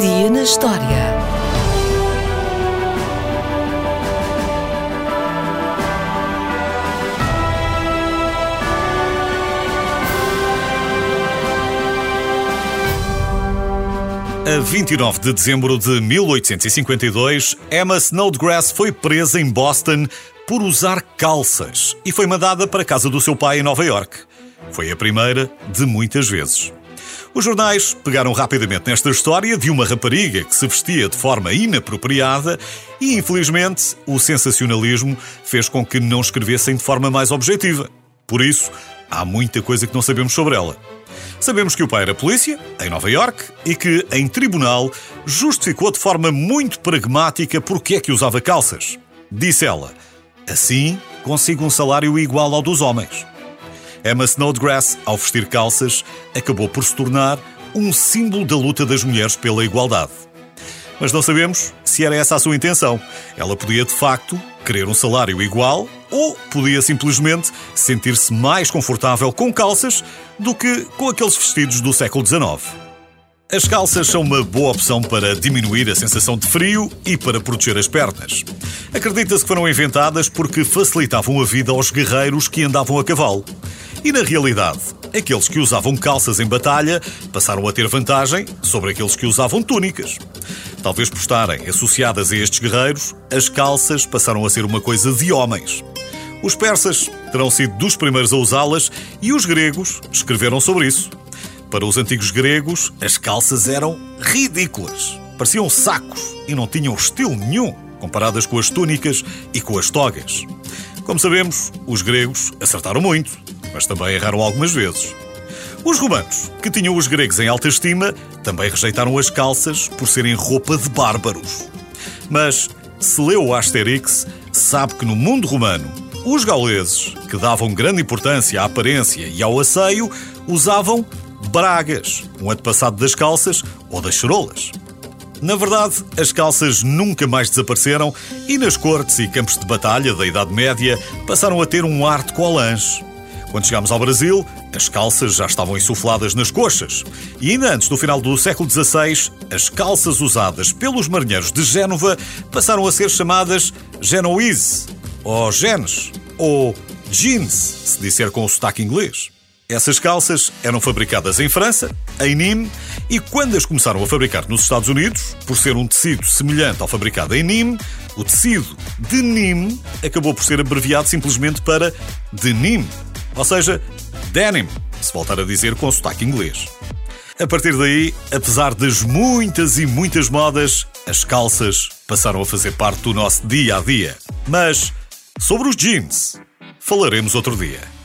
Dia na história. A 29 de dezembro de 1852, Emma Snodgrass foi presa em Boston por usar calças e foi mandada para a casa do seu pai em Nova York. Foi a primeira de muitas vezes. Os jornais pegaram rapidamente nesta história de uma rapariga que se vestia de forma inapropriada e, infelizmente, o sensacionalismo fez com que não escrevessem de forma mais objetiva. Por isso, há muita coisa que não sabemos sobre ela. Sabemos que o pai era polícia, em Nova York, e que, em tribunal, justificou de forma muito pragmática porque é que usava calças. Disse ela: Assim consigo um salário igual ao dos homens. Emma Snodgrass, ao vestir calças, acabou por se tornar um símbolo da luta das mulheres pela igualdade. Mas não sabemos se era essa a sua intenção. Ela podia, de facto, querer um salário igual ou podia simplesmente sentir-se mais confortável com calças do que com aqueles vestidos do século XIX. As calças são uma boa opção para diminuir a sensação de frio e para proteger as pernas. Acredita-se que foram inventadas porque facilitavam a vida aos guerreiros que andavam a cavalo. E na realidade, aqueles que usavam calças em batalha passaram a ter vantagem sobre aqueles que usavam túnicas. Talvez por estarem associadas a estes guerreiros, as calças passaram a ser uma coisa de homens. Os persas terão sido dos primeiros a usá-las e os gregos escreveram sobre isso. Para os antigos gregos, as calças eram ridículas. Pareciam sacos e não tinham estilo nenhum comparadas com as túnicas e com as togas. Como sabemos, os gregos acertaram muito, mas também erraram algumas vezes. Os romanos, que tinham os gregos em alta estima, também rejeitaram as calças por serem roupa de bárbaros. Mas, se leu o Asterix, sabe que no mundo romano, os gauleses, que davam grande importância à aparência e ao asseio, usavam bragas, um antepassado das calças ou das charolas. Na verdade, as calças nunca mais desapareceram e nas cortes e campos de batalha da Idade Média passaram a ter um ar de colange. Quando chegámos ao Brasil, as calças já estavam insufladas nas coxas. E ainda antes do final do século XVI, as calças usadas pelos marinheiros de Génova passaram a ser chamadas genoise, ou genes, ou jeans, se disser com o sotaque inglês. Essas calças eram fabricadas em França, em Nîmes, e quando as começaram a fabricar nos Estados Unidos, por ser um tecido semelhante ao fabricado em Nîmes, o tecido de Nîmes acabou por ser abreviado simplesmente para denim, ou seja, denim, se voltar a dizer com sotaque inglês. A partir daí, apesar das muitas e muitas modas, as calças passaram a fazer parte do nosso dia a dia. Mas sobre os jeans, falaremos outro dia.